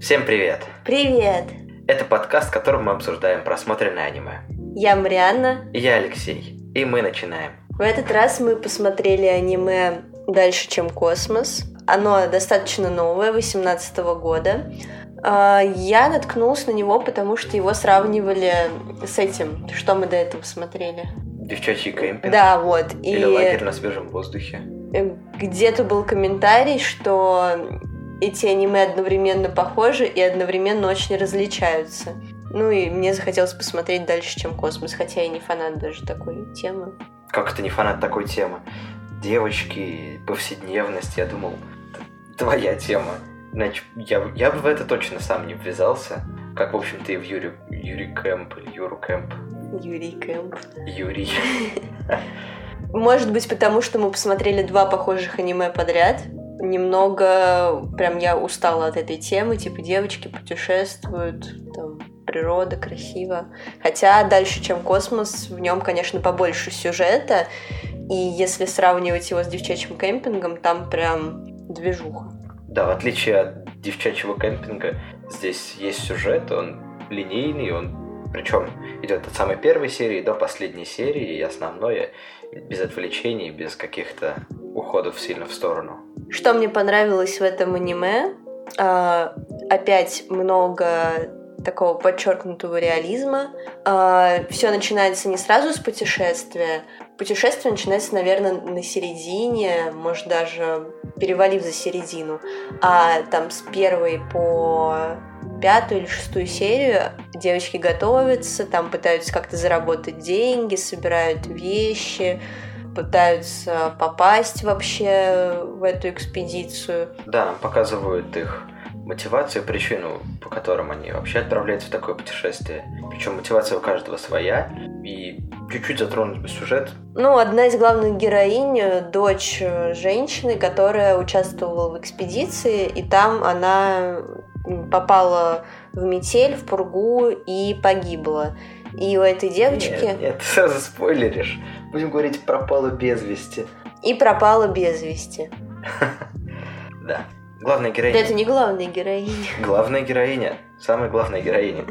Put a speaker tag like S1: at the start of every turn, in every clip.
S1: Всем привет!
S2: Привет!
S1: Это подкаст, в котором мы обсуждаем просмотренное аниме.
S2: Я Марианна.
S1: И я Алексей. И мы начинаем.
S2: В этот раз мы посмотрели аниме «Дальше, чем космос». Оно достаточно новое, 18 года. А, я наткнулась на него, потому что его сравнивали с этим, что мы до этого смотрели.
S1: Девчачий кемпинг.
S2: Да, вот.
S1: Или
S2: и
S1: лагерь на свежем воздухе.
S2: Где-то был комментарий, что эти аниме одновременно похожи и одновременно очень различаются. Ну и мне захотелось посмотреть дальше, чем космос, хотя я не фанат даже такой темы.
S1: Как это не фанат такой темы? Девочки, повседневность, я думал, твоя тема. Значит, я, я бы в это точно сам не ввязался. Как, в общем-то, и в Юрий, Юрий Кэмп, Юру Кэмп.
S2: Юрий Кэмп.
S1: Юрий.
S2: Может быть, потому что мы посмотрели два похожих аниме подряд. Немного прям я устала от этой темы, типа девочки путешествуют, там, природа красиво. Хотя дальше, чем космос, в нем, конечно, побольше сюжета. И если сравнивать его с девчачьим кемпингом, там прям движуха.
S1: Да, в отличие от девчачьего кемпинга, здесь есть сюжет, он линейный, он причем идет от самой первой серии до последней серии, и основное без отвлечений, без каких-то уходов сильно в сторону.
S2: Что мне понравилось в этом аниме? А, опять много такого подчеркнутого реализма. А, все начинается не сразу с путешествия. Путешествие начинается, наверное, на середине, может даже перевалив за середину. А там с первой по пятую или шестую серию девочки готовятся, там пытаются как-то заработать деньги, собирают вещи, пытаются попасть вообще в эту экспедицию.
S1: Да, нам показывают их мотивацию, причину, по которым они вообще отправляются в такое путешествие. Причем мотивация у каждого своя. И чуть-чуть затронуть бы сюжет.
S2: Ну, одна из главных героинь – дочь женщины, которая участвовала в экспедиции, и там она попала в метель, в пургу и погибла. И у этой девочки...
S1: Нет, нет, ты спойлеришь. Будем говорить «пропала без вести».
S2: И пропала без вести.
S1: Да. Главная героиня.
S2: Да это не главная героиня.
S1: Главная героиня. Самая главная героиня.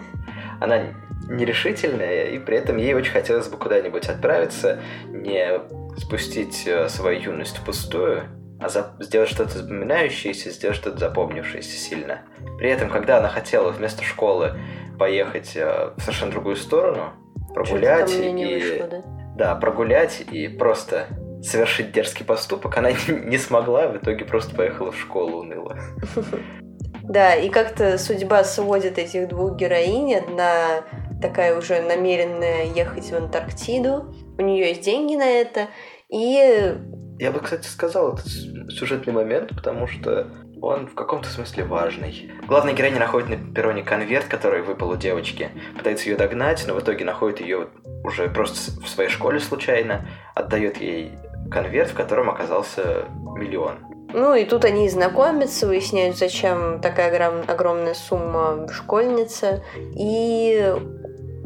S1: Она нерешительная, и при этом ей очень хотелось бы куда-нибудь отправиться, не спустить э, свою юность впустую, а за... сделать что-то запоминающееся, сделать что-то запомнившееся сильно. При этом, когда она хотела вместо школы поехать э, в совершенно другую сторону, прогулять и...
S2: Вышло, да?
S1: да, прогулять и просто совершить дерзкий поступок, она не смогла, в итоге просто поехала в школу уныло.
S2: Да, и как-то судьба сводит этих двух героинь. Одна такая уже намеренная ехать в Антарктиду. У нее есть деньги на это. И...
S1: Я бы, кстати, сказал, это сюжетный момент, потому что он в каком-то смысле важный. Главная героиня находит на перроне конверт, который выпал у девочки, пытается ее догнать, но в итоге находит ее уже просто в своей школе случайно, отдает ей конверт, в котором оказался миллион.
S2: Ну и тут они знакомятся, выясняют, зачем такая огромная сумма школьница. И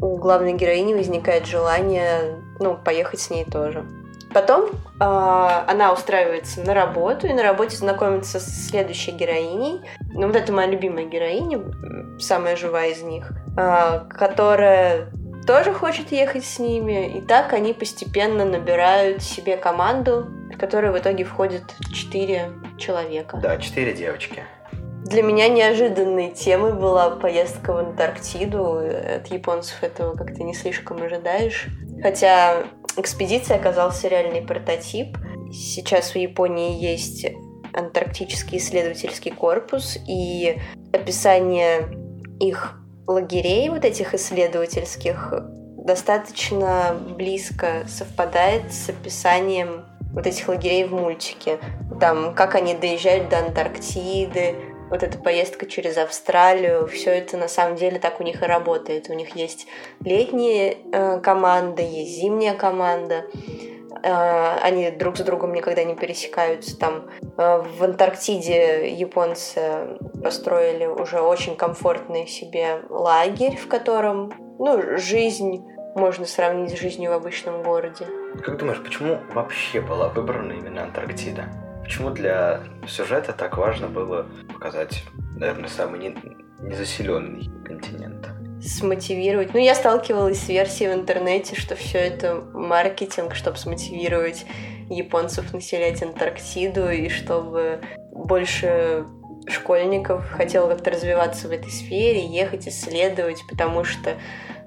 S2: у главной героини возникает желание ну, поехать с ней тоже. Потом э, она устраивается на работу и на работе знакомится с следующей героиней. Ну вот это моя любимая героиня, самая живая из них, э, которая тоже хочет ехать с ними. И так они постепенно набирают себе команду, в которую в итоге входит четыре человека.
S1: Да, четыре девочки.
S2: Для меня неожиданной темой была поездка в Антарктиду. От японцев этого как-то не слишком ожидаешь. Хотя экспедиция оказался реальный прототип. Сейчас в Японии есть антарктический исследовательский корпус, и описание их лагерей, вот этих исследовательских, достаточно близко совпадает с описанием вот этих лагерей в мультике. Там, как они доезжают до Антарктиды, вот эта поездка через Австралию, все это на самом деле так у них и работает. У них есть летние э, команды, есть зимняя команда. Э, они друг с другом никогда не пересекаются. Там э, в Антарктиде японцы построили уже очень комфортный себе лагерь, в котором ну, жизнь можно сравнить с жизнью в обычном городе.
S1: Как думаешь, почему вообще была выбрана именно Антарктида? Почему для сюжета так важно было показать, наверное, самый не... незаселенный континент.
S2: Смотивировать. Ну, я сталкивалась с версией в интернете, что все это маркетинг, чтобы смотивировать японцев населять Антарктиду и чтобы больше школьников хотело как-то развиваться в этой сфере, ехать исследовать, потому что,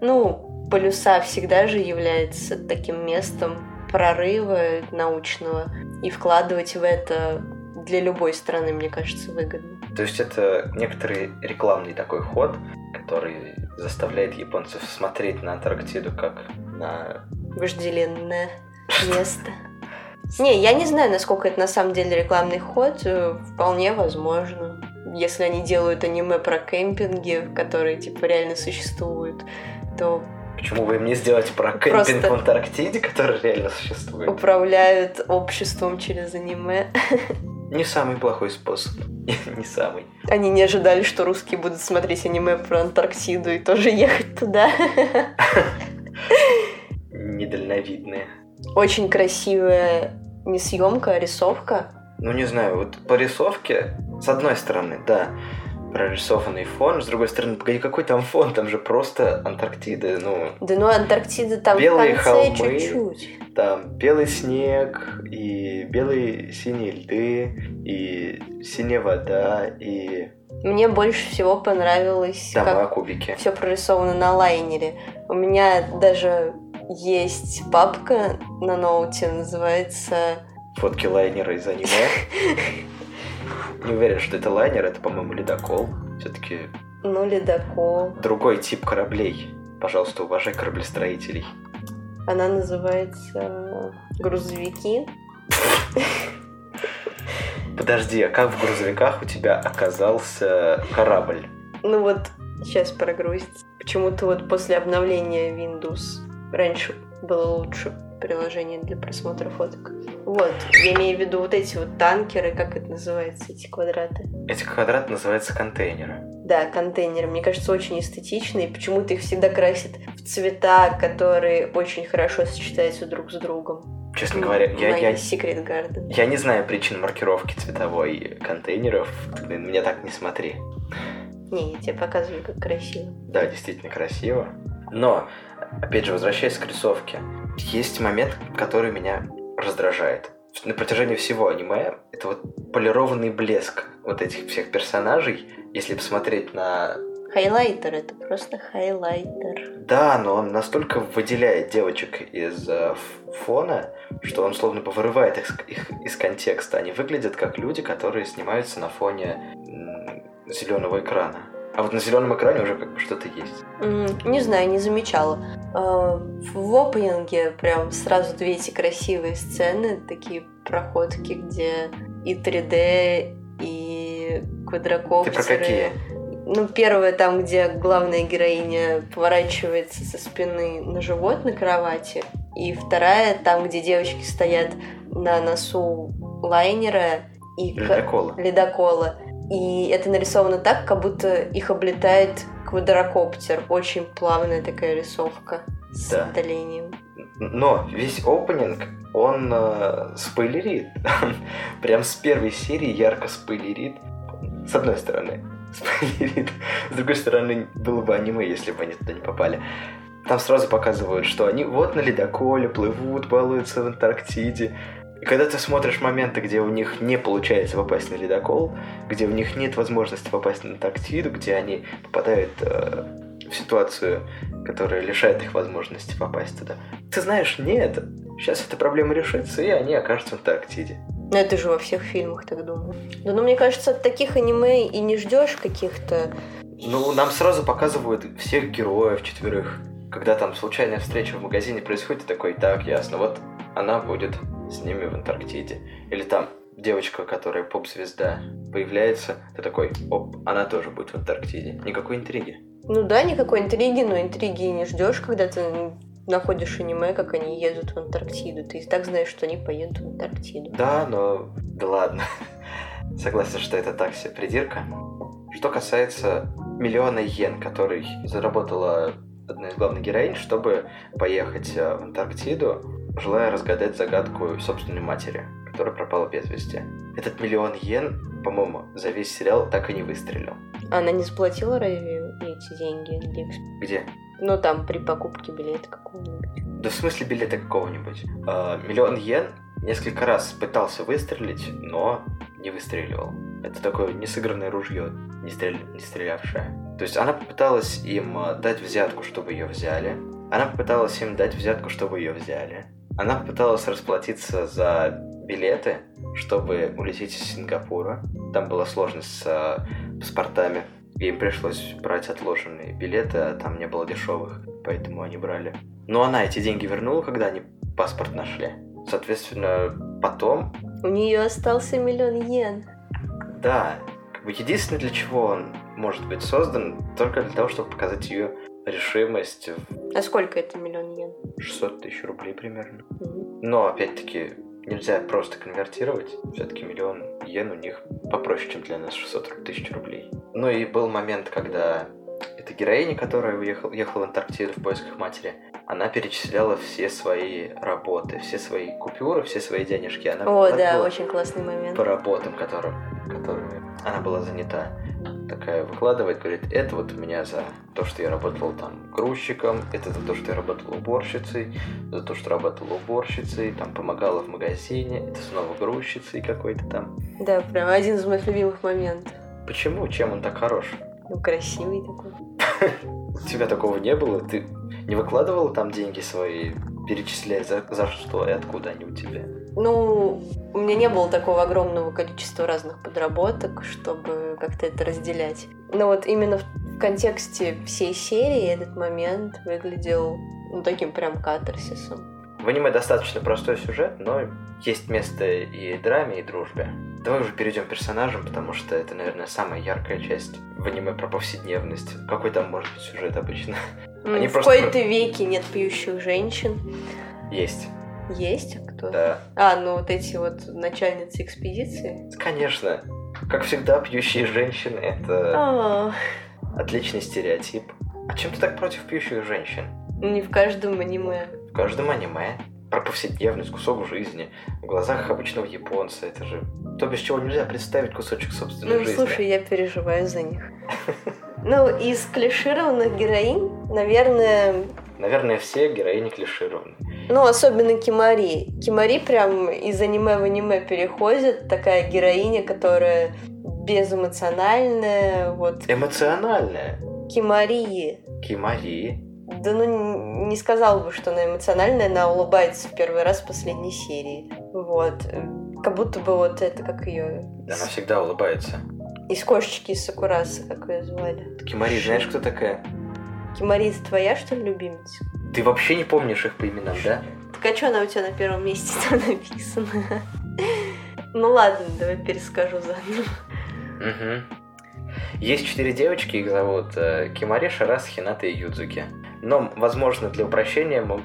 S2: ну, полюса всегда же является таким местом прорыва научного, и вкладывать в это для любой страны, мне кажется, выгодно.
S1: То есть это некоторый рекламный такой ход, который заставляет японцев смотреть на Антарктиду как на...
S2: Вожделенное место. Не, я не знаю, насколько это на самом деле рекламный ход. Вполне возможно. Если они делают аниме про кемпинги, которые типа реально существуют, то
S1: Почему вы им не сделаете про кемпинг в Антарктиде, который реально существует?
S2: Управляют обществом через аниме.
S1: Не самый плохой способ. не самый.
S2: Они не ожидали, что русские будут смотреть аниме про Антарктиду и тоже ехать туда.
S1: Недальновидные.
S2: Очень красивая не съемка, а рисовка.
S1: Ну, не знаю, вот по рисовке, с одной стороны, да, прорисованный фон, с другой стороны, погоди, какой там фон, там же просто Антарктида, ну...
S2: Да ну Антарктида там белые в конце холмы, чуть-чуть.
S1: Там белый снег, и белые синие льды, и синяя вода, и...
S2: Мне больше всего понравилось,
S1: Дома, как кубики.
S2: все прорисовано на лайнере. У меня даже есть папка на ноуте, называется...
S1: Фотки лайнера из аниме. Не уверен, что это лайнер, это, по-моему, ледокол. Все-таки...
S2: Ну, ледокол.
S1: Другой тип кораблей. Пожалуйста, уважай кораблестроителей.
S2: Она называется грузовики.
S1: Подожди, а как в грузовиках у тебя оказался корабль?
S2: Ну вот, сейчас прогрузится. Почему-то вот после обновления Windows раньше было лучше приложение для просмотра фоток. Вот, я имею в виду вот эти вот танкеры, как это называется, эти квадраты?
S1: Эти квадраты называются контейнеры.
S2: Да, контейнеры. Мне кажется, очень эстетичные. Почему-то их всегда красят в цвета, которые очень хорошо сочетаются друг с другом.
S1: Честно говоря, я, я,
S2: Secret Garden.
S1: я не знаю причин маркировки цветовой контейнеров. Ты мне так не смотри.
S2: Не, я тебе показываю, как красиво.
S1: Да, действительно красиво. Но, опять же, возвращаясь к рисовке, есть момент, который меня раздражает. На протяжении всего аниме это вот полированный блеск вот этих всех персонажей. Если посмотреть на
S2: Хайлайтер, это просто хайлайтер.
S1: Да, но он настолько выделяет девочек из э, фона, что он словно бы вырывает их, их из контекста. Они выглядят как люди, которые снимаются на фоне зеленого экрана. А вот на зеленом экране уже как бы что-то есть.
S2: Mm, не знаю, не замечала. Uh, в опенинге прям сразу две эти красивые сцены, такие проходки, где и 3D, и квадрокоптеры.
S1: Ты про какие?
S2: Ну, первая там, где главная героиня поворачивается со спины на живот на кровати. И вторая там, где девочки стоят на носу лайнера и
S1: ледокола.
S2: ледокола. И это нарисовано так, как будто их облетает квадрокоптер. Очень плавная такая рисовка с да. отдалением.
S1: Но весь опенинг, он э, спойлерит. Прям с первой серии ярко спойлерит. С одной стороны, спойлерит. С другой стороны, было бы аниме, если бы они туда не попали. Там сразу показывают, что они вот на ледоколе плывут, балуются в Антарктиде. Когда ты смотришь моменты, где у них не получается попасть на ледокол, где у них нет возможности попасть на Антарктиду, где они попадают э, в ситуацию, которая лишает их возможности попасть туда. Ты знаешь, нет, сейчас эта проблема решится, и они окажутся в Антарктиде.
S2: Ну, это же во всех фильмах так думаю. Да, ну, мне кажется, от таких аниме и не ждешь каких-то...
S1: Ну, нам сразу показывают всех героев четверых. Когда там случайная встреча в магазине происходит, такой, так, ясно, вот она будет с ними в Антарктиде. Или там девочка, которая поп-звезда, появляется, ты такой, оп, она тоже будет в Антарктиде. Никакой интриги.
S2: Ну да, никакой интриги, но интриги не ждешь, когда ты находишь аниме, как они едут в Антарктиду. Ты и так знаешь, что они поедут в Антарктиду.
S1: Да, но... Да ладно. Согласен, что это так себе придирка. Что касается миллиона йен, который заработала одна из главных героинь, чтобы поехать э, в Антарктиду, желая разгадать загадку собственной матери, которая пропала без вести. Этот миллион йен, по-моему, за весь сериал так и не выстрелил.
S2: Она не заплатила разве эти деньги?
S1: Где?
S2: Ну, там, при покупке билета какого-нибудь.
S1: Да в смысле билета какого-нибудь. А, миллион йен несколько раз пытался выстрелить, но не выстреливал. Это такое несыгранное ружье, не, стрель- не стрелявшее. То есть она попыталась им а, дать взятку, чтобы ее взяли. Она попыталась им дать взятку, чтобы ее взяли. Она попыталась расплатиться за билеты, чтобы улететь из Сингапура. Там была сложность с а, паспортами. Им пришлось брать отложенные билеты, а там не было дешевых, поэтому они брали. Но она эти деньги вернула, когда они паспорт нашли. Соответственно, потом,
S2: У нее остался миллион йен.
S1: да, как бы единственное, для чего он может быть создан, только для того, чтобы показать ее решимость
S2: А сколько это миллион йен?
S1: в 600 тысяч рублей примерно.
S2: Мгм.
S1: Но, опять-таки, нельзя просто конвертировать. Все-таки миллион йен у них попроще, чем для нас 600 тысяч рублей. Ну и был момент, когда эта героиня, которая уехала, ехала в Антарктиду в поисках матери, она перечисляла все свои работы, все свои купюры, все свои денежки. Она
S2: О, да, очень классный момент.
S1: по работам, которым, которыми она была занята. Такая выкладывает, говорит, это вот у меня за то, что я работала там грузчиком, это за то, что я работала уборщицей, за то, что работала уборщицей, там помогала в магазине, это снова грузчицей какой-то там.
S2: Да, прям один из моих любимых моментов.
S1: Почему? Чем он так хорош?
S2: Ну, красивый такой.
S1: У тебя такого не было? Ты не выкладывала там деньги свои, перечисляя за, за что и откуда они у тебя?
S2: Ну, у меня не было такого огромного количества разных подработок, чтобы как-то это разделять. Но вот именно в, контексте всей серии этот момент выглядел ну, таким прям катарсисом.
S1: В аниме достаточно простой сюжет, но есть место и драме, и дружбе. Давай уже перейдем к персонажам, потому что это, наверное, самая яркая часть в аниме про повседневность. Какой там может быть сюжет обычно? Они
S2: в
S1: просто-
S2: какой-то веке нет пьющих женщин.
S1: Есть,
S2: Есть? Кто?
S1: да.
S2: А, ну вот эти вот начальницы экспедиции.
S1: Конечно. Как всегда, пьющие женщины — это
S2: А,
S1: отличный стереотип. А чем ты так против пьющих женщин?
S2: не в каждом аниме.
S1: В каждом аниме про повседневность, кусок жизни. В глазах обычного японца это же то, без чего нельзя представить кусочек собственной
S2: Ну,
S1: жизни.
S2: слушай, я переживаю за них. Ну, из клишированных героинь, наверное,
S1: Наверное, все героини клишированы.
S2: ну, особенно Кимари. Кимари прям из аниме в аниме переходит. Такая героиня, которая безэмоциональная. Вот
S1: Эмоциональная.
S2: Кимари.
S1: Кимари.
S2: Да ну, не сказала бы, что она эмоциональная, она улыбается в первый раз в последней серии. Вот. Как будто бы вот это, как ее...
S1: Она всегда улыбается.
S2: Из кошечки из Сакураса, как ее звали.
S1: Кимари, знаешь, кто такая?
S2: Кимари, это твоя, что ли, любимица?
S1: Ты вообще не помнишь их по именам, да?
S2: Так а что она у тебя на первом месте там написана? Ну ладно, давай перескажу заново.
S1: Угу. Есть четыре девочки, их зовут э, Кимари, Шарас, Хината и Юдзуки. Но, возможно, для упрощения мы,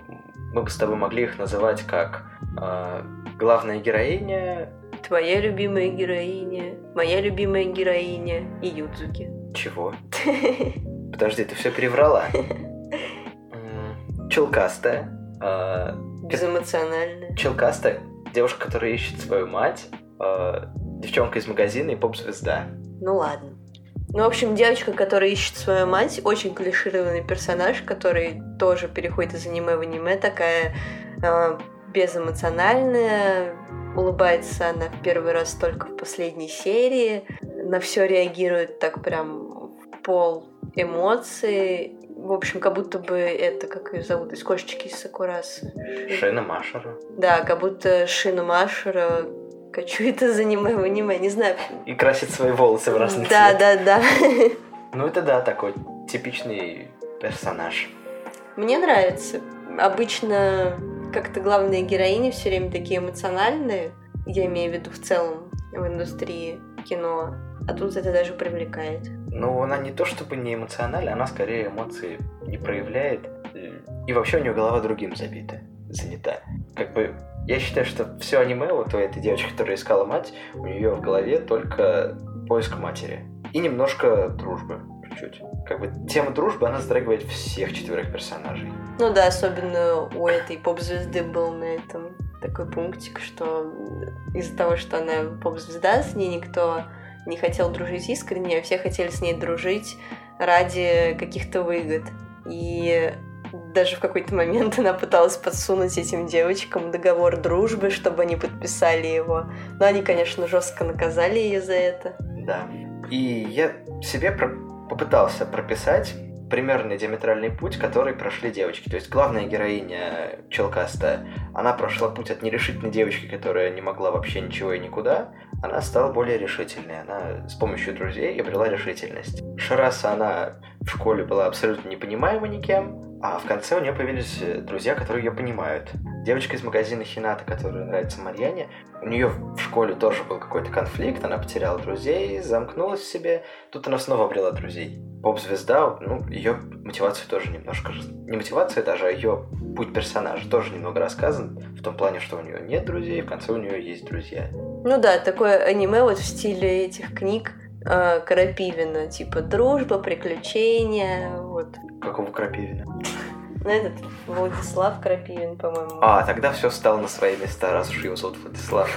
S1: мы бы с тобой могли их называть как э, главная героиня...
S2: Твоя любимая героиня, моя любимая героиня и Юдзуки.
S1: Чего? Подожди, ты все переврала? Челкастая. э,
S2: Безэмоциональная.
S1: Челкастая. Девушка, которая ищет свою мать. э, Девчонка из магазина и поп-звезда.
S2: Ну ладно. Ну, в общем, девочка, которая ищет свою мать, очень клишированный персонаж, который тоже переходит из аниме в аниме, такая э, безэмоциональная, улыбается она в первый раз только в последней серии, на все реагирует так прям пол эмоций. В общем, как будто бы это, как ее зовут, из кошечки из Сакурасы.
S1: Шина Машера.
S2: Да, как будто Шина Машера кочует из аниме в аниме, не знаю.
S1: И красит свои волосы в разный
S2: Да,
S1: цвет.
S2: да, да.
S1: Ну это да, такой типичный персонаж.
S2: Мне нравится. Обычно как-то главные героини все время такие эмоциональные. Я имею в виду в целом в индустрии кино. А тут это даже привлекает.
S1: Ну, она не то чтобы не эмоциональна, она скорее эмоции не проявляет. И вообще у нее голова другим забита, занята. Как бы я считаю, что все аниме, вот у этой девочки, которая искала мать, у нее в голове только поиск матери. И немножко дружбы, чуть-чуть. Как бы тема дружбы, она затрагивает всех четверых персонажей.
S2: Ну да, особенно у этой поп-звезды был на этом такой пунктик, что из-за того, что она поп-звезда, с ней никто не хотел дружить искренне, а все хотели с ней дружить ради каких-то выгод. И даже в какой-то момент она пыталась подсунуть этим девочкам договор дружбы, чтобы они подписали его. Но они, конечно, жестко наказали ее за это.
S1: Да. И я себе про попытался прописать примерный диаметральный путь, который прошли девочки. То есть главная героиня Челкаста, она прошла путь от нерешительной девочки, которая не могла вообще ничего и никуда, она стала более решительной. Она с помощью друзей обрела решительность. Шараса, она в школе была абсолютно непонимаема никем, а в конце у нее появились э, друзья, которые ее понимают. Девочка из магазина Хината, которая нравится Марьяне, у нее в школе тоже был какой-то конфликт, она потеряла друзей, замкнулась в себе. Тут она снова обрела друзей. Поп-звезда, ну, ее мотивация тоже немножко... Не мотивация даже, а ее путь персонажа тоже немного рассказан. В том плане, что у нее нет друзей, в конце у нее есть друзья.
S2: Ну да, такое аниме вот в стиле этих книг э, Крапивина, типа дружба, приключения, вот.
S1: Какого Крапивина?
S2: Ну, этот Владислав Крапивин, по-моему.
S1: А, тогда все стало на свои места, раз уж его зовут Владислав.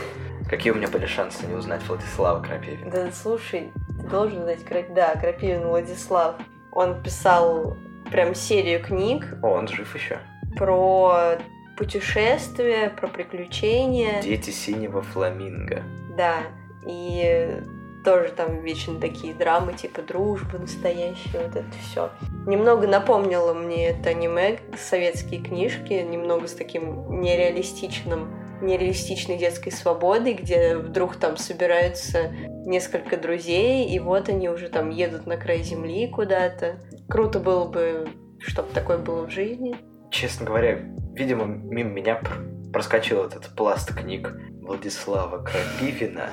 S1: Какие у меня были шансы не узнать Владислава Крапивина?
S2: Да, слушай, ты должен знать, Крап... да, Крапивин Владислав. Он писал прям серию книг.
S1: О, он жив еще.
S2: Про путешествия, про приключения.
S1: Дети синего фламинго.
S2: Да, и тоже там вечно такие драмы, типа дружбы настоящие, вот это все. Немного напомнило мне это аниме, советские книжки, немного с таким нереалистичным нереалистичной детской свободой, где вдруг там собираются несколько друзей, и вот они уже там едут на край земли куда-то. Круто было бы, чтобы такое было в жизни.
S1: Честно говоря, видимо, мимо меня проскочил этот пласт книг Владислава Крапивина.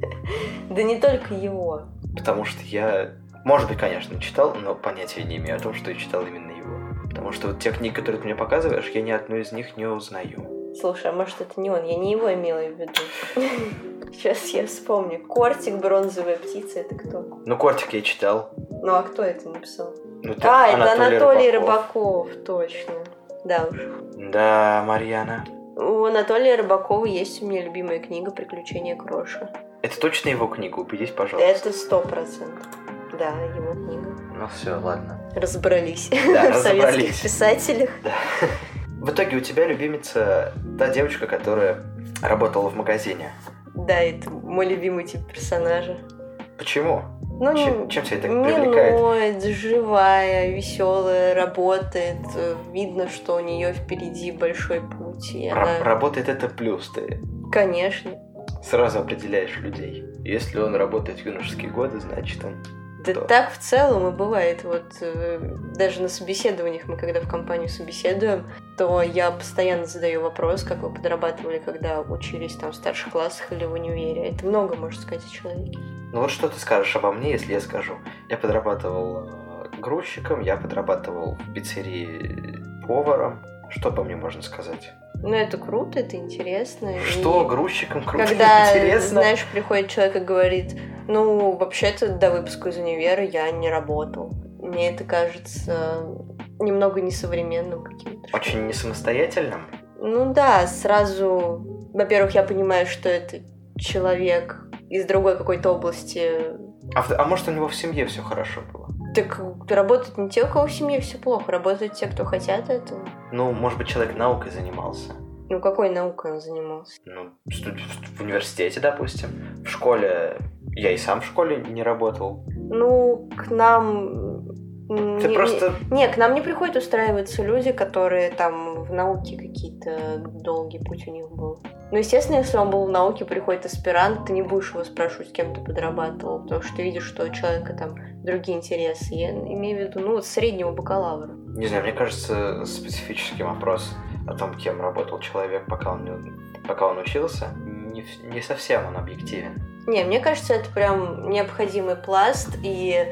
S2: Да не только его.
S1: Потому что я, может быть, конечно, читал, но понятия не имею о том, что я читал именно его. Потому что вот те книги, которые ты мне показываешь, я ни одну из них не узнаю.
S2: Слушай, а может это не он? Я не его имела в виду. Сейчас я вспомню. Кортик, бронзовая птица, это кто?
S1: Ну, Кортик я читал.
S2: Ну, а кто это написал? Ну, это а, Анатолий это Анатолий Рыбаков. Рыбаков, точно. Да уж.
S1: Да, Марьяна.
S2: У Анатолия Рыбакова есть у меня любимая книга «Приключения Кроша».
S1: Это точно его книга? Убедись, пожалуйста.
S2: Это сто процентов. Да, его книга.
S1: Ну все, ладно.
S2: Разобрались да, в советских писателях. Да.
S1: В итоге у тебя любимица та девочка, которая работала в магазине.
S2: Да, это мой любимый тип персонажа.
S1: Почему?
S2: Ну,
S1: чем, чем тебя так привлекает?
S2: Ноет, живая, веселая, работает. Видно, что у нее впереди большой путь.
S1: И она... Работает это плюс ты.
S2: Конечно.
S1: Сразу определяешь людей. Если он работает в юношеские годы, значит он
S2: да то. так в целом и бывает. Вот э, даже на собеседованиях мы, когда в компанию собеседуем, то я постоянно задаю вопрос, как вы подрабатывали, когда учились там в старших классах или в универе. Это много может сказать о человеке.
S1: Ну вот что ты скажешь обо мне, если я скажу? Я подрабатывал э, грузчиком, я подрабатывал в пиццерии поваром. Что по мне можно сказать?
S2: Ну, это круто, это интересно.
S1: Что, и грузчиком круто,
S2: Когда,
S1: интересно?
S2: знаешь, приходит человек и говорит, ну, вообще-то до выпуска из универа я не работал. Мне это кажется немного несовременным каким-то.
S1: Очень не самостоятельным?
S2: Ну да, сразу, во-первых, я понимаю, что это человек из другой какой-то области.
S1: А, а может, у него в семье все хорошо было?
S2: Так работают не те, у кого в семье все плохо, работают те, кто хотят этого.
S1: Ну, может быть, человек наукой занимался.
S2: Ну, какой наукой он занимался?
S1: Ну, в университете, допустим. В школе... Я и сам в школе не работал.
S2: Ну, к нам
S1: ты не, просто...
S2: Не, к нам не приходят устраиваться люди, которые там в науке какие-то долгий путь у них был. Ну, естественно, если он был в науке, приходит аспирант, ты не будешь его спрашивать, с кем ты подрабатывал, потому что ты видишь, что у человека там другие интересы. Я имею в виду, ну, среднего бакалавра.
S1: Не знаю, мне кажется, специфический вопрос о том, кем работал человек, пока он, пока он учился, не, не совсем он объективен.
S2: Не, мне кажется, это прям необходимый пласт, и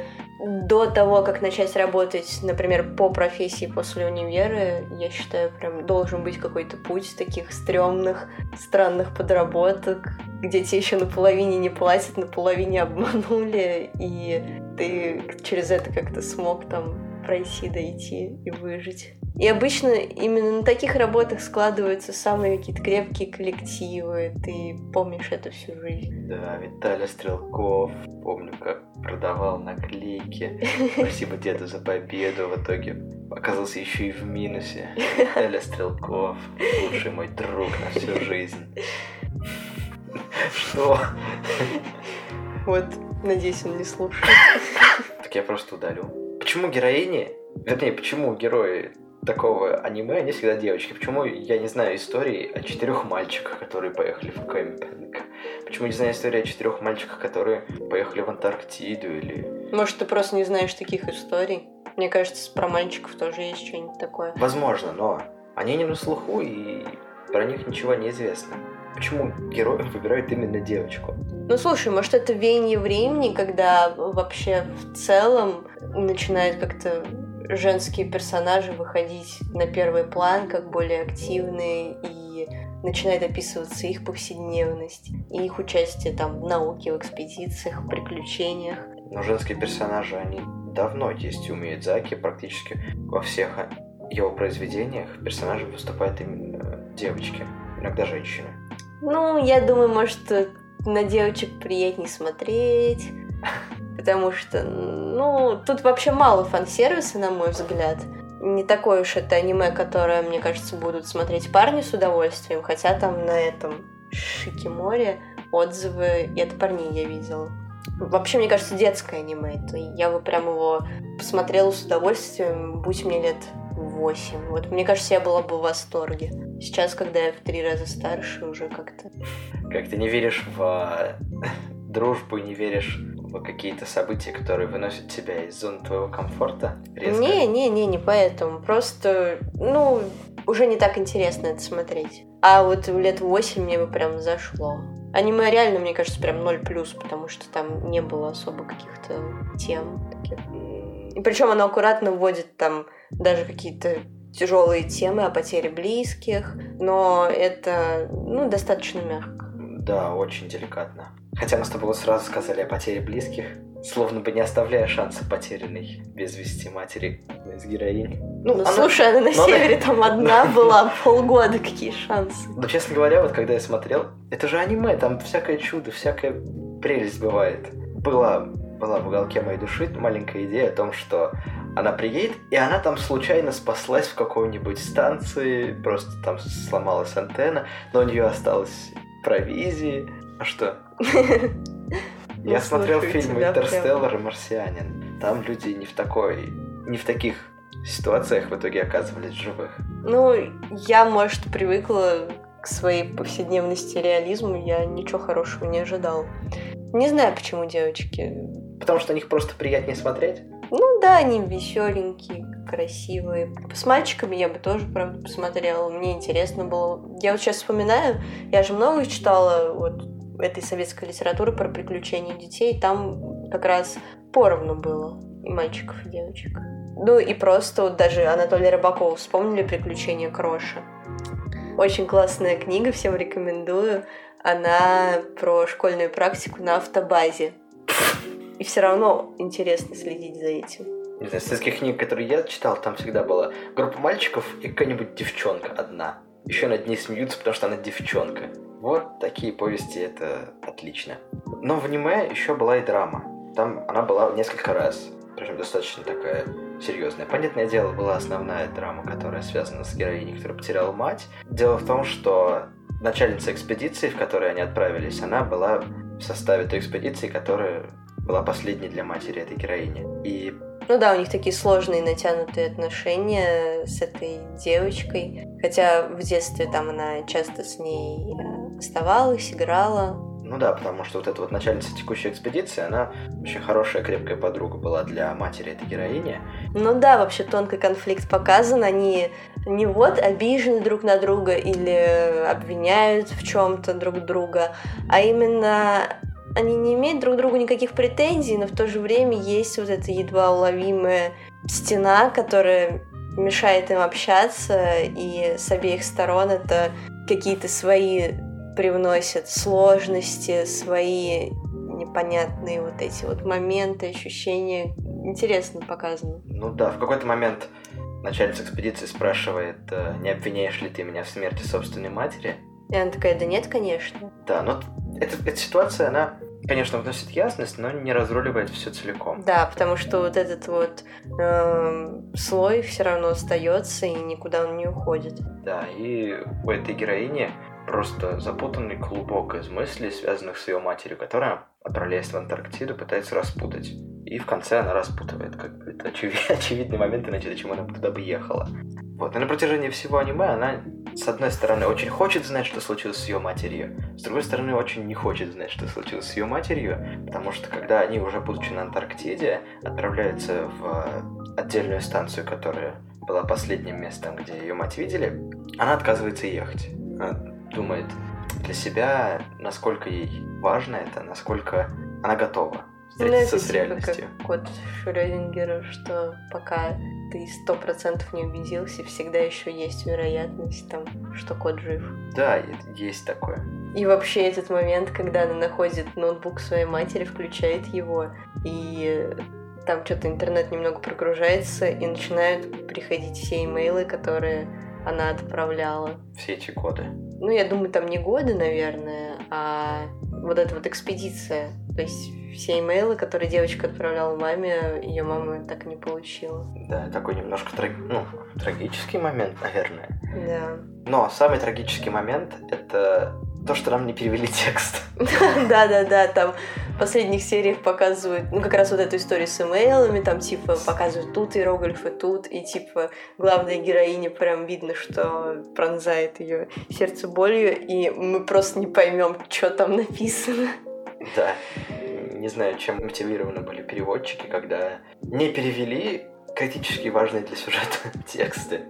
S2: до того, как начать работать, например, по профессии после универа, я считаю, прям должен быть какой-то путь таких стрёмных, странных подработок, где тебе еще наполовине не платят, наполовине обманули, и ты через это как-то смог там пройти, дойти и выжить. И обычно именно на таких работах складываются самые какие-то крепкие коллективы. Ты помнишь это всю жизнь.
S1: Да, Виталий Стрелков, помню, как продавал наклейки. Спасибо деду за победу. В итоге оказался еще и в минусе. Виталий Стрелков, лучший мой друг на всю жизнь. Что?
S2: Вот, надеюсь, он не слушает.
S1: Так я просто удалю. Почему героини, вернее, почему герои такого аниме, они всегда девочки. Почему я не знаю истории о четырех мальчиках, которые поехали в кемпинг? Почему не знаю истории о четырех мальчиках, которые поехали в Антарктиду или...
S2: Может, ты просто не знаешь таких историй? Мне кажется, про мальчиков тоже есть что-нибудь такое.
S1: Возможно, но они не на слуху, и про них ничего не известно. Почему герои выбирают именно девочку?
S2: Ну, слушай, может, это веяние времени, когда вообще в целом начинают как-то женские персонажи выходить на первый план как более активные и начинает описываться их повседневность и их участие там в науке, в экспедициях, в приключениях.
S1: Но женские персонажи, они давно есть у Миядзаки, практически во всех его произведениях персонажи выступают именно девочки, иногда женщины.
S2: Ну, я думаю, может, на девочек приятнее смотреть, потому что, ну, тут вообще мало фан-сервиса, на мой взгляд. Не такое уж это аниме, которое, мне кажется, будут смотреть парни с удовольствием, хотя там на этом Шикиморе отзывы и от парней я видела. Вообще, мне кажется, детское аниме. Это я бы прям его посмотрела с удовольствием, будь мне лет 8. Вот мне кажется, я была бы в восторге. Сейчас, когда я в три раза старше, уже как-то...
S1: Как ты не веришь в дружбу, не веришь какие-то события, которые выносят тебя из зоны твоего комфорта?
S2: Резко? Не, не, не, не поэтому. Просто, ну, уже не так интересно это смотреть. А вот в лет 8 мне бы прям зашло. Аниме реально, мне кажется, прям 0 плюс, потому что там не было особо каких-то тем таких. И причем оно аккуратно вводит там даже какие-то тяжелые темы о потере близких, но это ну, достаточно мягко.
S1: Да, очень деликатно. Хотя мы с тобой сразу сказали о потере близких, словно бы не оставляя шанса потерянной без вести матери из героинь.
S2: Ну, ну она... слушай, она на Но севере она... там одна была полгода, какие шансы.
S1: Ну, честно говоря, вот когда я смотрел, это же аниме, там всякое чудо, всякая прелесть бывает. Была, была в уголке моей души маленькая идея о том, что она приедет, и она там случайно спаслась в какой-нибудь станции, просто там сломалась антенна, но у нее осталось провизии. А что? Я смотрел фильм «Интерстеллар» и «Марсианин». Там люди не в такой, не в таких ситуациях в итоге оказывались живых.
S2: Ну, я, может, привыкла к своей повседневности реализму, я ничего хорошего не ожидал. Не знаю, почему девочки.
S1: Потому что на них просто приятнее смотреть?
S2: Ну да, они веселенькие, красивые. С мальчиками я бы тоже, правда, посмотрела. Мне интересно было. Я вот сейчас вспоминаю, я же много читала вот этой советской литературы про приключения детей. Там как раз поровну было и мальчиков, и девочек. Ну и просто вот даже Анатолия Рыбакова вспомнили «Приключения Кроша». Очень классная книга, всем рекомендую. Она про школьную практику на автобазе. И все равно интересно следить за этим.
S1: Не знаю, из таких книг, которые я читал, там всегда была группа мальчиков и какая-нибудь девчонка одна. Еще над ней смеются, потому что она девчонка. Вот такие повести, это отлично. Но в аниме еще была и драма. Там она была несколько раз. Причем достаточно такая серьезная. Понятное дело, была основная драма, которая связана с героиней, которая потеряла мать. Дело в том, что начальница экспедиции, в которой они отправились, она была в составе той экспедиции, которая была последней для матери этой героини. И
S2: ну да, у них такие сложные натянутые отношения с этой девочкой. Хотя в детстве там она часто с ней э, оставалась, играла.
S1: Ну да, потому что вот эта вот начальница текущей экспедиции, она очень хорошая, крепкая подруга была для матери этой героини.
S2: Ну да, вообще тонкий конфликт показан. Они не вот обижены друг на друга или обвиняют в чем-то друг друга, а именно они не имеют друг к другу никаких претензий, но в то же время есть вот эта едва уловимая стена, которая мешает им общаться, и с обеих сторон это какие-то свои привносят сложности, свои непонятные вот эти вот моменты, ощущения. Интересно показано.
S1: Ну да, в какой-то момент начальница экспедиции спрашивает, э, не обвиняешь ли ты меня в смерти собственной матери?
S2: И она такая, да нет, конечно.
S1: Да, но эта, эта ситуация, она, конечно, вносит ясность, но не разруливает все целиком.
S2: Да, потому что вот этот вот э, слой все равно остается и никуда он не уходит.
S1: Да, и у этой героини просто запутанный клубок из мыслей, связанных с ее матерью, которая, отправляясь в Антарктиду, пытается распутать. И в конце она распутывает, как бы это очевид, очевидный момент, иначе зачем она туда бы ехала. Вот, и на протяжении всего аниме она, с одной стороны, очень хочет знать, что случилось с ее матерью, с другой стороны, очень не хочет знать, что случилось с ее матерью, потому что когда они, уже будучи на Антарктиде, отправляются в отдельную станцию, которая была последним местом, где ее мать видели, она отказывается ехать. Она думает для себя, насколько ей важно это, насколько она готова встретиться
S2: ну,
S1: с реальностью.
S2: Как код Шрёдингера, что пока ты сто процентов не убедился, всегда еще есть вероятность, там, что кот жив.
S1: Да, есть такое.
S2: И вообще этот момент, когда она находит ноутбук своей матери, включает его, и там что-то интернет немного прогружается, и начинают приходить все имейлы, которые она отправляла.
S1: Все эти годы.
S2: Ну, я думаю, там не годы, наверное, а вот эта вот экспедиция. То есть все имейлы, которые девочка отправляла маме, ее мама так и не получила.
S1: Да, такой немножко траг... ну, трагический момент, наверное.
S2: Да.
S1: Но самый трагический момент — это то, что нам не перевели текст.
S2: Да-да-да, там в последних сериях показывают, ну, как раз вот эту историю с имейлами, там, типа, показывают тут иероглифы, тут, и, типа, главная героиня прям видно, что пронзает ее сердце болью, и мы просто не поймем, что там написано.
S1: Да. Не знаю, чем мотивированы были переводчики, когда не перевели критически важные для сюжета тексты.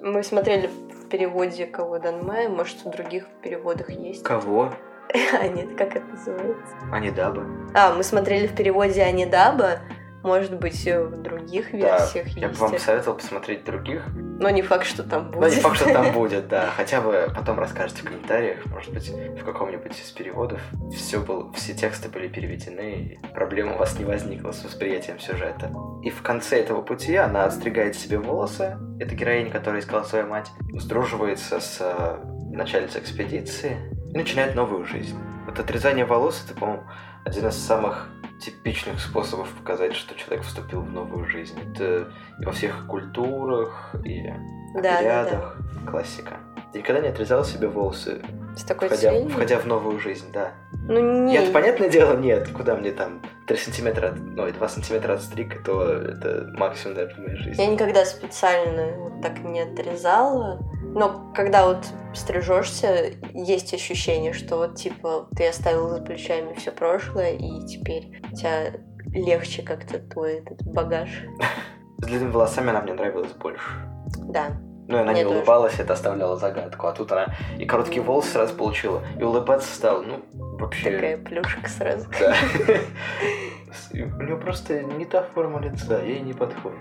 S2: Мы смотрели в переводе кого Данмая, может, в других переводах есть.
S1: Кого?
S2: А нет, как это называется?
S1: Анидаба.
S2: А, мы смотрели в переводе Анидаба, может быть, в других версиях
S1: да,
S2: есть.
S1: Я бы вам посоветовал посмотреть других.
S2: Но не факт, что там будет.
S1: Но не факт, что там будет, да. Хотя бы потом расскажете в комментариях, может быть, в каком-нибудь из переводов. Все, был, все тексты были переведены, и проблем у вас не возникло с восприятием сюжета. И в конце этого пути она отстригает себе волосы. Это героиня, которая искала свою мать. Сдруживается с э, начальницей экспедиции и начинает новую жизнь. Вот отрезание волос это, по-моему, один из самых типичных способов показать, что человек вступил в новую жизнь. Это и во всех культурах, и
S2: да,
S1: обрядах.
S2: Да, да.
S1: Классика. Ты никогда не отрезал себе волосы,
S2: С такой
S1: входя,
S2: целью?
S1: входя в новую жизнь, да.
S2: Ну, нет.
S1: Нет, понятное дело, нет. Куда мне там 3 сантиметра, ну, 2 сантиметра от стриг, то это максимум, даже в моей жизни.
S2: Я никогда специально вот так не отрезала. Но когда вот стрижешься, есть ощущение, что вот типа ты оставил за плечами все прошлое, и теперь у тебя легче как-то твой этот багаж.
S1: С длинными волосами она мне нравилась больше.
S2: Да.
S1: Ну, и она
S2: Мне
S1: не
S2: тоже.
S1: улыбалась, это оставляло загадку. А тут она и короткие волосы сразу получила, и улыбаться стала, ну, вообще...
S2: Такая плюшка сразу.
S1: Да. У нее просто не та форма лица, ей не подходит.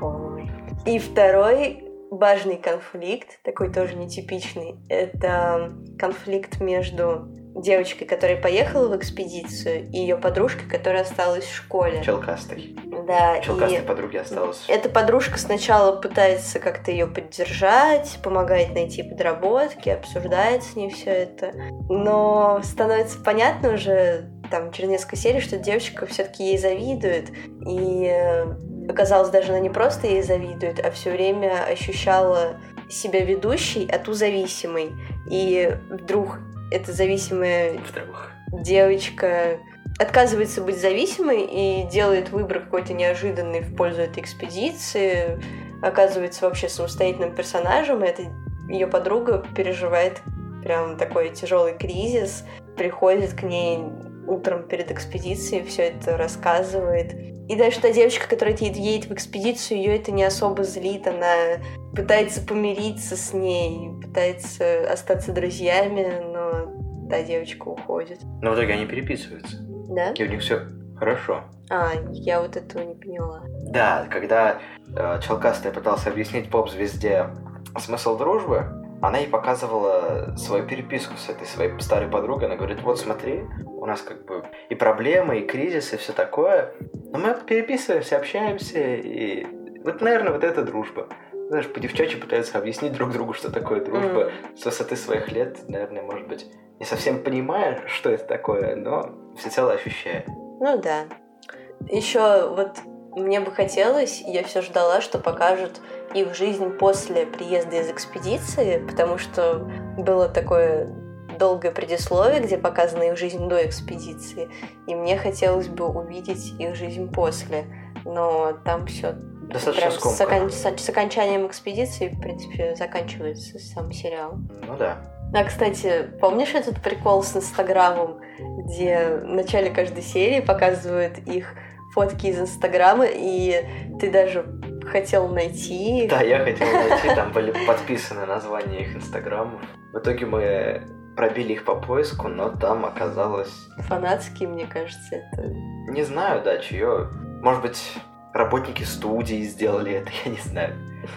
S2: Ой. И второй важный конфликт, такой тоже нетипичный, это конфликт между девочкой, которая поехала в экспедицию, и ее подружкой, которая осталась в школе.
S1: Челкастой.
S2: Да,
S1: Челкастой
S2: и
S1: подруги осталась.
S2: эта подружка сначала пытается как-то ее поддержать, помогает найти подработки, обсуждает с ней все это, но становится понятно уже там через несколько серий, что девочка все-таки ей завидует, и э, оказалось даже она не просто ей завидует, а все время ощущала себя ведущей, а ту зависимой. И вдруг эта зависимая
S1: Вдруг.
S2: девочка отказывается быть зависимой и делает выбор какой-то неожиданный в пользу этой экспедиции, оказывается вообще самостоятельным персонажем, и эта ее подруга переживает прям такой тяжелый кризис, приходит к ней утром перед экспедицией, все это рассказывает. И даже та девочка, которая едет в экспедицию, ее это не особо злит, она пытается помириться с ней, пытается остаться друзьями, но та девочка уходит.
S1: Но в итоге они переписываются.
S2: Да?
S1: И у них все хорошо.
S2: А, я вот этого не поняла.
S1: Да, когда э, Челкастая пытался объяснить поп-звезде смысл дружбы, она ей показывала свою переписку с этой своей старой подругой. Она говорит, вот смотри, у нас как бы и проблемы, и кризис, и все такое. Но мы переписываемся, общаемся, и Вот, наверное, вот это дружба. Знаешь, по девчачьи пытаются объяснить друг другу, что такое дружба.
S2: М.
S1: С высоты своих лет, наверное, может быть, не совсем понимая, что это такое, но всецело ощущая.
S2: Ну да. Еще вот мне бы хотелось, я все ждала, что покажут их жизнь после приезда из экспедиции, потому что было такое долгое предисловие, где показана их жизнь до экспедиции, и мне хотелось бы увидеть их жизнь после. Но там все
S1: Достаточно
S2: прям с,
S1: скомканно.
S2: окон- с- с окончанием экспедиции, в принципе, заканчивается сам сериал.
S1: Ну да.
S2: А, кстати, помнишь этот прикол с Инстаграмом, где в начале каждой серии показывают их фотки из Инстаграма, и ты даже хотел найти?
S1: Да, я хотел найти, там были подписаны названия их инстаграмов. В итоге мы пробили их по поиску, но там оказалось...
S2: Фанатские, мне кажется, это...
S1: Не знаю, да, чье... Может быть, работники студии сделали это, я не знаю.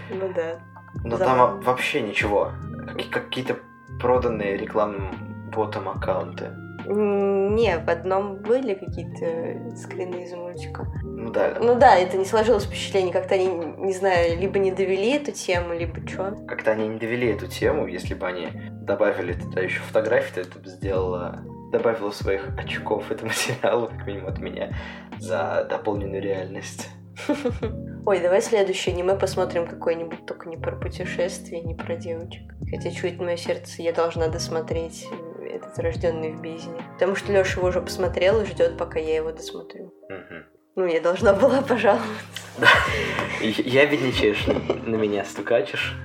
S2: Ну да.
S1: Но
S2: Забавно.
S1: там вообще ничего. Каки- Какие-то проданные рекламным ботом аккаунты.
S2: Не, в одном были какие-то скрины из мультика.
S1: Ну да,
S2: Ну да, это не сложилось впечатление, как-то они, не знаю, либо не довели эту тему, либо что.
S1: как-то они не довели эту тему. Если бы они добавили туда еще фотографии, то это бы сделало... Добавило своих очков этому сериалу, как минимум от меня, за дополненную реальность.
S2: Ой, давай следующее аниме посмотрим какое-нибудь, только не про путешествия, не про девочек. Хотя чует мое сердце, я должна досмотреть этот рожденный в бездне. Потому что Леша его уже посмотрел и ждет, пока я его досмотрю.
S1: Мгм.
S2: Ну, я должна была пожаловаться.
S1: Ябедничаешь, на на меня стукачешь.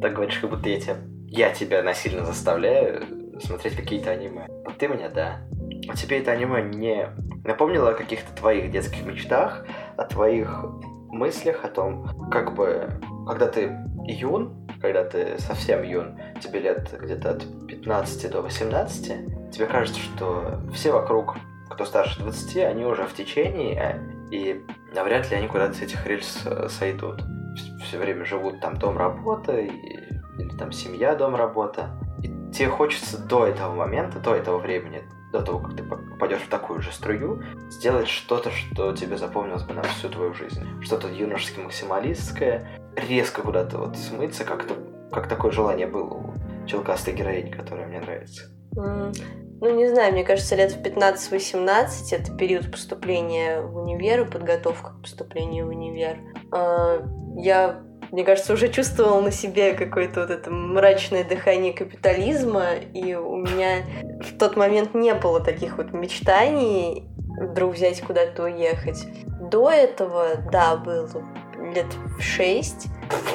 S1: Так говоришь, как будто я тебя, я тебя насильно заставляю смотреть какие-то аниме. Вот ты меня, да. А тебе это аниме не напомнило о каких-то твоих детских мечтах, о твоих мыслях, о том, как бы, когда ты юн, когда ты совсем юн, тебе лет где-то от 15 до 18, тебе кажется, что все вокруг, кто старше 20, они уже в течении, а- и навряд ли они куда-то с этих рельс э, сойдут. Все время живут там дом-работа, и- или там семья, дом-работа. И тебе хочется до этого момента, до этого времени, до того, как ты попадешь в такую же струю, сделать что-то, что тебе запомнилось бы на всю твою жизнь. Что-то юношески максималистское, резко куда-то вот смыться, как-то как такое желание было у челкастой героини, которая мне нравится.
S2: Ну, не знаю, мне кажется, лет в 15-18 это период поступления в универ и подготовка к поступлению в универ. А, Я, мне кажется, уже чувствовала на себе какое-то вот это мрачное дыхание капитализма, и у меня в тот момент не было таких вот мечтаний вдруг взять куда-то уехать. До этого, да, было лет в шесть.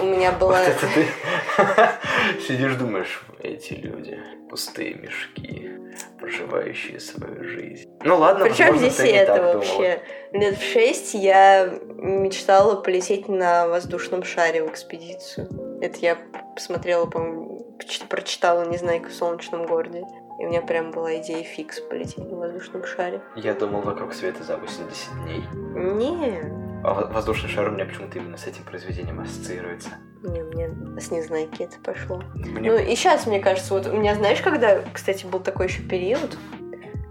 S2: У меня была...
S1: Вот это ты сидишь, думаешь, эти люди, пустые мешки, проживающие свою жизнь. Ну ладно,
S2: Причем здесь
S1: ты не
S2: это
S1: так думала.
S2: вообще? Лет в шесть я мечтала полететь на воздушном шаре в экспедицию. Это я посмотрела, по-моему, прочитала «Незнайка в солнечном городе». И у меня прям была идея фикс полететь на воздушном шаре.
S1: Я думал вокруг света за 80 дней.
S2: Не,
S1: во- воздушный шар у меня почему-то именно с этим произведением ассоциируется.
S2: не, мне с «Незнайки» это пошло.
S1: Мне-
S2: Ну и сейчас, мне кажется, вот у меня, знаешь, когда, кстати, был такой еще период,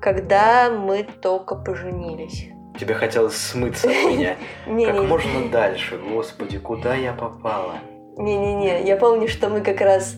S2: когда мы только поженились.
S1: Тебе хотелось смыться от меня. Как можно дальше, господи, куда я попала?
S2: Не-не-не, я помню, что мы как раз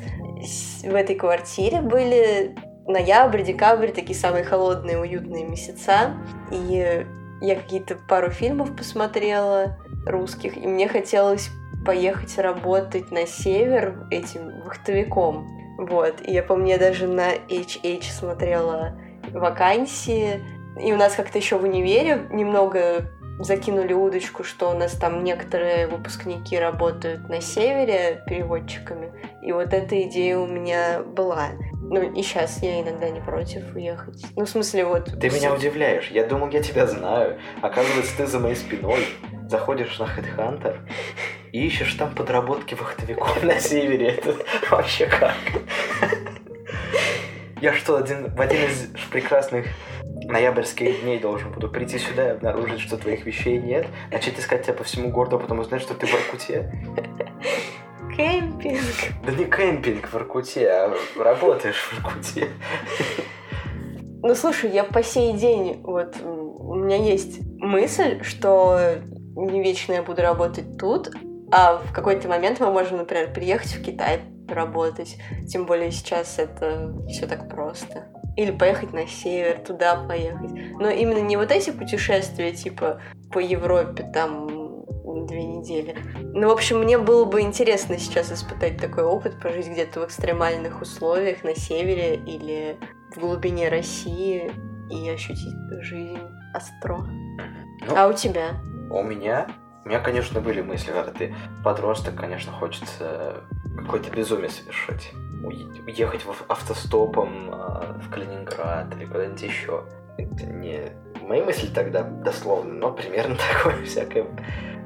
S2: в этой квартире были ноябрь, декабрь, такие самые холодные, уютные месяца. И я какие-то пару фильмов посмотрела русских, и мне хотелось поехать работать на север этим вахтовиком. Вот, и я помню, я даже на HH смотрела вакансии, и у нас как-то еще в универе немного закинули удочку, что у нас там некоторые выпускники работают на севере переводчиками. И вот эта идея у меня была. Ну, и сейчас я иногда не против уехать. Ну, в смысле, вот...
S1: Ты меня удивляешь. Я думал, я тебя знаю. Оказывается, ты за моей спиной. Заходишь на Headhunter и ищешь там подработки вахтовиков на севере. Это вообще как? Я что, один, в один из прекрасных ноябрьских дней должен буду прийти сюда и обнаружить, что твоих вещей нет, начать искать тебя по всему городу, а потом узнать, что ты в Иркуте.
S2: Кемпинг.
S1: Да не кемпинг в Иркуте, а работаешь в Иркуте.
S2: Ну, слушай, я по сей день, вот, у меня есть мысль, что не вечно я буду работать тут, а в какой-то момент мы можем, например, приехать в Китай работать. Тем более сейчас это все так просто. Или поехать на север, туда поехать. Но именно не вот эти путешествия, типа по Европе, там две недели. Ну, в общем, мне было бы интересно сейчас испытать такой опыт, пожить где-то в экстремальных условиях на севере или в глубине России и ощутить жизнь остро. Ну, а у тебя?
S1: У меня? У меня, конечно, были мысли, когда ты подросток, конечно, хочется какое-то безумие совершить. Уехать автостопом а, в Калининград или куда-нибудь еще. Это не мои мысли тогда дословно, но примерно такое всякое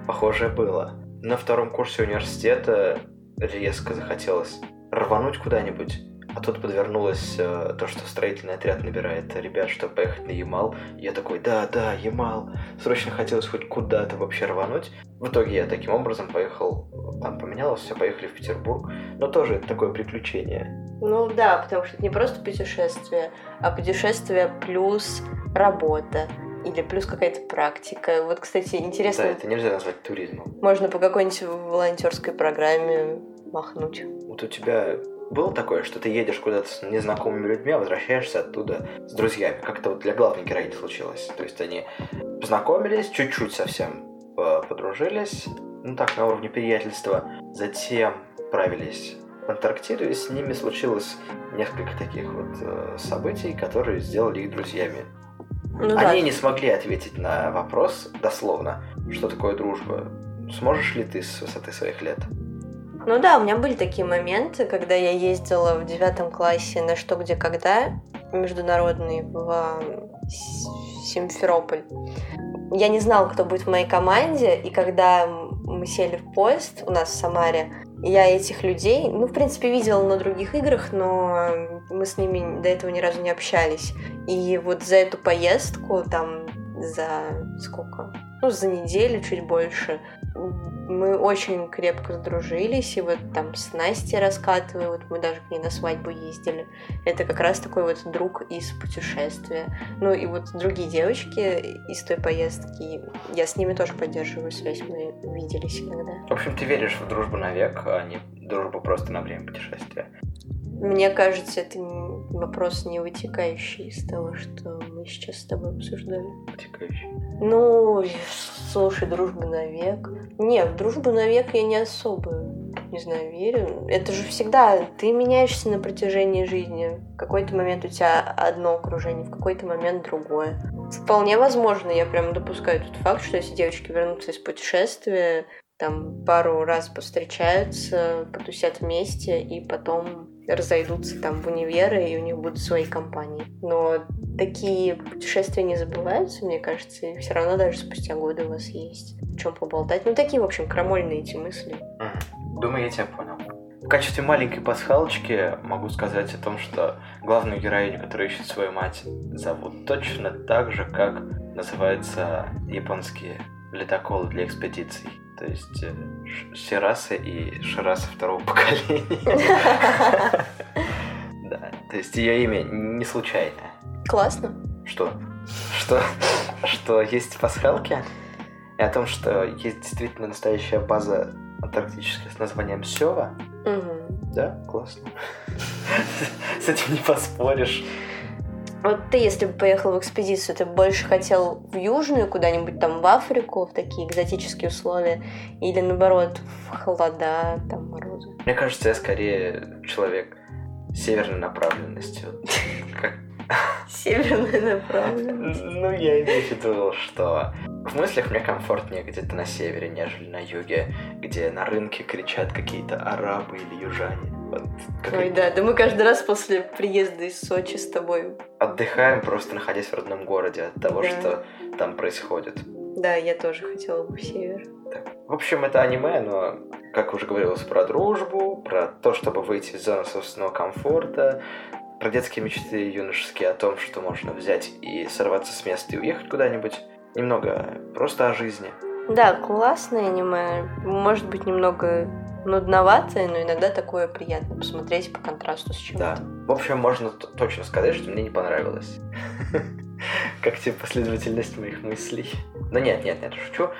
S1: похожее было. На втором курсе университета резко захотелось рвануть куда-нибудь а тут подвернулось э, то, что строительный отряд набирает ребят, чтобы поехать на Ямал. Я такой, да, да, Ямал. Срочно хотелось хоть куда-то вообще рвануть. В итоге я таким образом поехал, там поменялось все, поехали в Петербург. Но тоже это такое приключение.
S2: Ну да, потому что это не просто путешествие, а путешествие плюс работа или плюс какая-то практика. Вот, кстати, интересно...
S1: Да, это нельзя назвать туризмом.
S2: Можно по какой-нибудь волонтерской программе махнуть.
S1: Вот у тебя было такое, что ты едешь куда-то с незнакомыми людьми, а возвращаешься оттуда с друзьями? Как это вот для главной героини случилось. То есть они познакомились, чуть-чуть совсем э, подружились, ну так, на уровне приятельства. Затем правились в Антарктиду, и с ними случилось несколько таких вот э, событий, которые сделали их друзьями. Ну, Они да. не смогли ответить на вопрос дословно, что такое дружба. Сможешь ли ты с высоты своих лет?
S2: Ну да, у меня были такие моменты, когда я ездила в девятом классе на «Что, где, когда» международный в Симферополь. Я не знала, кто будет в моей команде, и когда мы сели в поезд у нас в Самаре, я этих людей, ну, в принципе, видела на других играх, но мы с ними до этого ни разу не общались. И вот за эту поездку, там, за сколько? Ну, за неделю, чуть больше, мы очень крепко сдружились, и вот там с Настей раскатывая, вот мы даже к ней на свадьбу ездили. Это как раз такой вот друг из путешествия. Ну и вот другие девочки из той поездки, я с ними тоже поддерживаю связь, мы виделись иногда.
S1: В общем, ты веришь в дружбу навек, а не дружбу просто на время путешествия?
S2: Мне кажется, это вопрос не вытекающий из того, что мы сейчас с тобой обсуждали.
S1: Вытекающий?
S2: Ну, слушай, дружба навек. Нет, в дружбу навек я не особо, не знаю, верю. Это же всегда, ты меняешься на протяжении жизни. В какой-то момент у тебя одно окружение, в какой-то момент другое. Вполне возможно, я прям допускаю тот факт, что если девочки вернутся из путешествия, там пару раз повстречаются, потусят вместе, и потом разойдутся там в универы, и у них будут свои компании. Но такие путешествия не забываются, мне кажется, и все равно даже спустя годы у вас есть о чем поболтать. Ну, такие, в общем, крамольные эти мысли.
S1: Думаю, я тебя понял. В качестве маленькой пасхалочки могу сказать о том, что главную героиню, которая ищет свою мать, зовут точно так же, как называются японские ледоколы для экспедиций то есть э, Сираса и Шираса второго поколения. Да, то есть ее имя не случайное.
S2: Классно.
S1: Что? Что? Что есть пасхалки? И о том, что есть действительно настоящая база антарктическая с названием Сева. Да, классно. С этим не поспоришь.
S2: Вот ты, если бы поехал в экспедицию, ты больше хотел в южную, куда-нибудь там в Африку, в такие экзотические условия, или наоборот, в холода, там морозы?
S1: Мне кажется, я скорее человек северной направленности.
S2: Северная направленность?
S1: Ну, я имею в виду, что в мыслях мне комфортнее где-то на севере, нежели на юге, где на рынке кричат какие-то арабы или южане.
S2: Ой, да, да мы каждый раз после приезда из Сочи с тобой
S1: отдыхаем, просто находясь в родном городе от того, да. что там происходит.
S2: Да, я тоже хотела бы в север.
S1: Так. В общем, это аниме, но, как уже говорилось, про дружбу, про то, чтобы выйти из зоны собственного комфорта, про детские мечты юношеские о том, что можно взять и сорваться с места и уехать куда-нибудь. Немного просто о жизни.
S2: Да, классное аниме. Может быть, немного нудноватое, но иногда такое приятно посмотреть по контрасту с чем-то.
S1: Да. В общем, можно точно сказать, что мне не понравилось. Как тебе последовательность моих мыслей? Ну нет, нет, нет, шучу.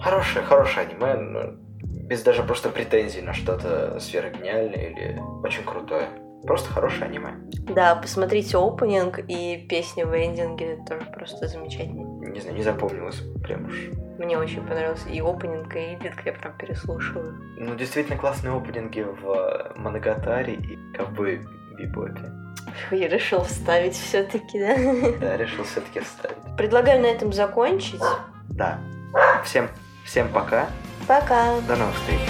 S1: Хорошее, хорошее аниме, ну, без даже просто претензий на что-то сверхгениальное или очень крутое. Просто хорошее аниме.
S2: Да, посмотрите опенинг и песни в эндинге тоже просто замечательные.
S1: Не знаю, не запомнилось прям уж.
S2: Мне очень понравился и опенинг, и эндинг, я прям переслушиваю.
S1: Ну, действительно классные опенинги в Моногатаре и Ковбой Бибопе.
S2: Я решил вставить все-таки, да?
S1: Да, решил все-таки вставить.
S2: Предлагаю на этом закончить.
S1: Да. Всем, всем пока.
S2: Пока.
S1: До новых встреч.